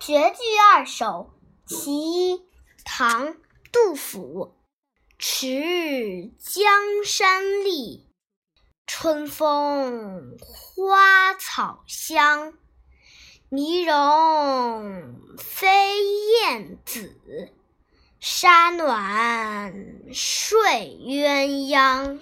绝句二首其一唐杜甫迟日江山丽春风花草香泥融飞燕子沙暖睡鸳鸯。